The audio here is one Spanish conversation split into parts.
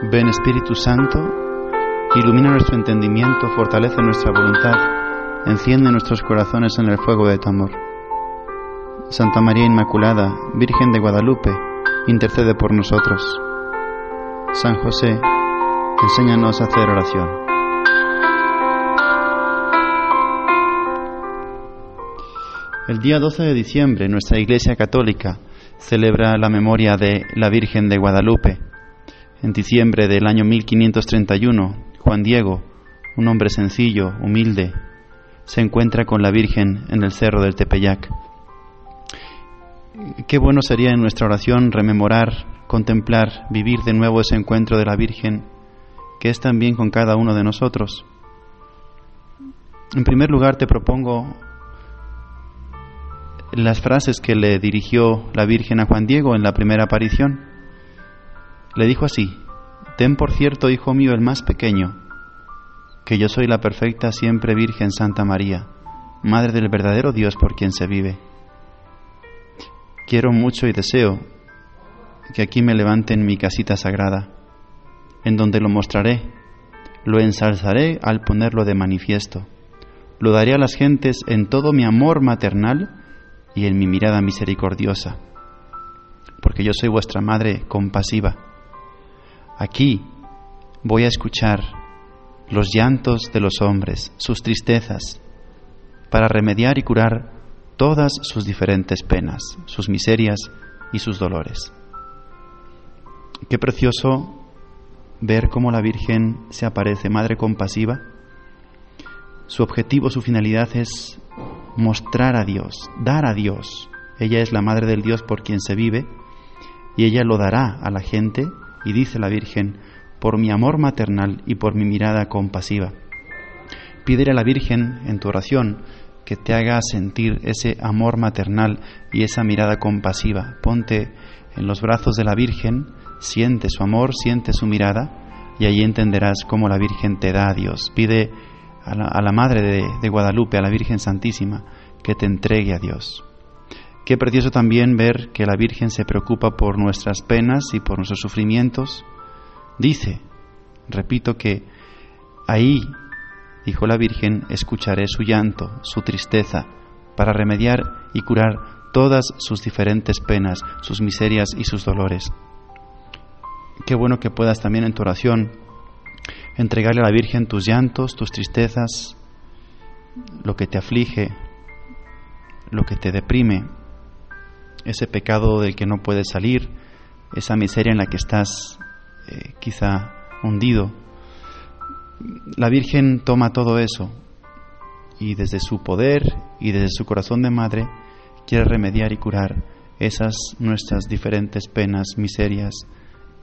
Ven Espíritu Santo, ilumina nuestro entendimiento, fortalece nuestra voluntad, enciende nuestros corazones en el fuego de tu amor. Santa María Inmaculada, Virgen de Guadalupe, intercede por nosotros. San José, enséñanos a hacer oración. El día 12 de diciembre nuestra Iglesia Católica celebra la memoria de la Virgen de Guadalupe. En diciembre del año 1531, Juan Diego, un hombre sencillo, humilde, se encuentra con la Virgen en el cerro del Tepeyac. Qué bueno sería en nuestra oración rememorar, contemplar, vivir de nuevo ese encuentro de la Virgen, que es también con cada uno de nosotros. En primer lugar te propongo las frases que le dirigió la Virgen a Juan Diego en la primera aparición. Le dijo así, Ten por cierto, hijo mío, el más pequeño, que yo soy la perfecta siempre Virgen Santa María, Madre del verdadero Dios por quien se vive. Quiero mucho y deseo que aquí me levanten mi casita sagrada, en donde lo mostraré, lo ensalzaré al ponerlo de manifiesto, lo daré a las gentes en todo mi amor maternal y en mi mirada misericordiosa, porque yo soy vuestra madre compasiva. Aquí voy a escuchar los llantos de los hombres, sus tristezas, para remediar y curar todas sus diferentes penas, sus miserias y sus dolores. Qué precioso ver cómo la Virgen se aparece, Madre compasiva. Su objetivo, su finalidad es mostrar a Dios, dar a Dios. Ella es la Madre del Dios por quien se vive y ella lo dará a la gente y dice la Virgen, por mi amor maternal y por mi mirada compasiva. Pídele a la Virgen en tu oración que te haga sentir ese amor maternal y esa mirada compasiva. Ponte en los brazos de la Virgen, siente su amor, siente su mirada y allí entenderás cómo la Virgen te da a Dios. Pide a la, Madre de, de Guadalupe, a la Virgen Santísima, que te entregue a Dios. Qué precioso también ver que la Virgen se preocupa por nuestras penas y por nuestros sufrimientos. Dice, repito que ahí, dijo la Virgen, escucharé su llanto, su tristeza, para remediar y curar todas sus diferentes penas, sus miserias y sus dolores. Qué bueno que puedas también en tu oración entregarle a la Virgen tus llantos, tus tristezas, lo que te aflige, lo que te deprime, ese pecado del que no puedes salir, esa miseria en la que estás eh, quizá hundido. La Virgen toma todo eso y desde su poder y desde su corazón de madre quiere remediar y curar esas nuestras diferentes penas, miserias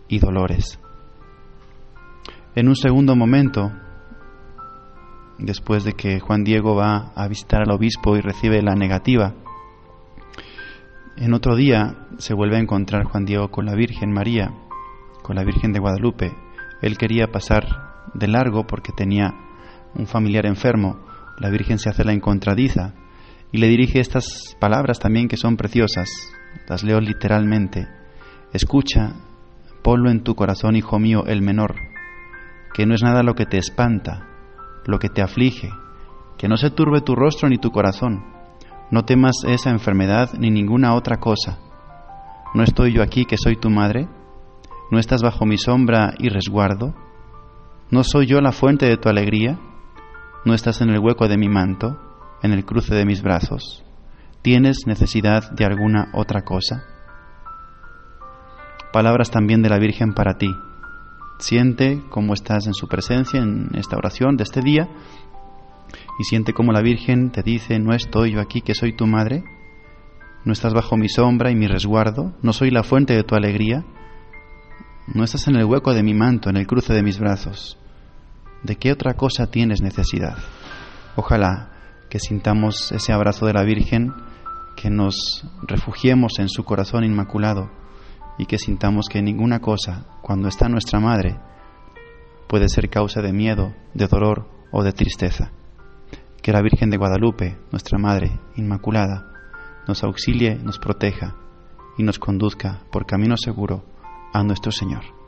y dolores. En un segundo momento, después de que Juan Diego va a visitar al obispo y recibe la negativa, en otro día se vuelve a encontrar Juan Diego con la Virgen María, con la Virgen de Guadalupe. Él quería pasar de largo porque tenía un familiar enfermo. La Virgen se hace la encontradiza y le dirige estas palabras también que son preciosas. Las leo literalmente. Escucha, ponlo en tu corazón, hijo mío, el menor, que no es nada lo que te espanta, lo que te aflige, que no se turbe tu rostro ni tu corazón. No temas esa enfermedad ni ninguna otra cosa. ¿No estoy yo aquí que soy tu madre? ¿No estás bajo mi sombra y resguardo? ¿No soy yo la fuente de tu alegría? ¿No estás en el hueco de mi manto, en el cruce de mis brazos? ¿Tienes necesidad de alguna otra cosa? Palabras también de la Virgen para ti, Siente cómo estás en su presencia en esta oración de este día y siente cómo la Virgen te dice, no estoy yo aquí que soy tu madre, no estás bajo mi sombra y mi resguardo, no soy la fuente de tu alegría, no estás en el hueco de mi manto, en el cruce de mis brazos. ¿De qué otra cosa tienes necesidad? Ojalá que sintamos ese abrazo de la Virgen, que nos refugiemos en su corazón inmaculado y que sintamos que ninguna cosa, cuando está nuestra madre, puede ser causa de miedo, de dolor o de tristeza. Que la Virgen de Guadalupe, nuestra Madre Inmaculada, nos auxilie, nos proteja y nos conduzca por camino seguro a nuestro Señor.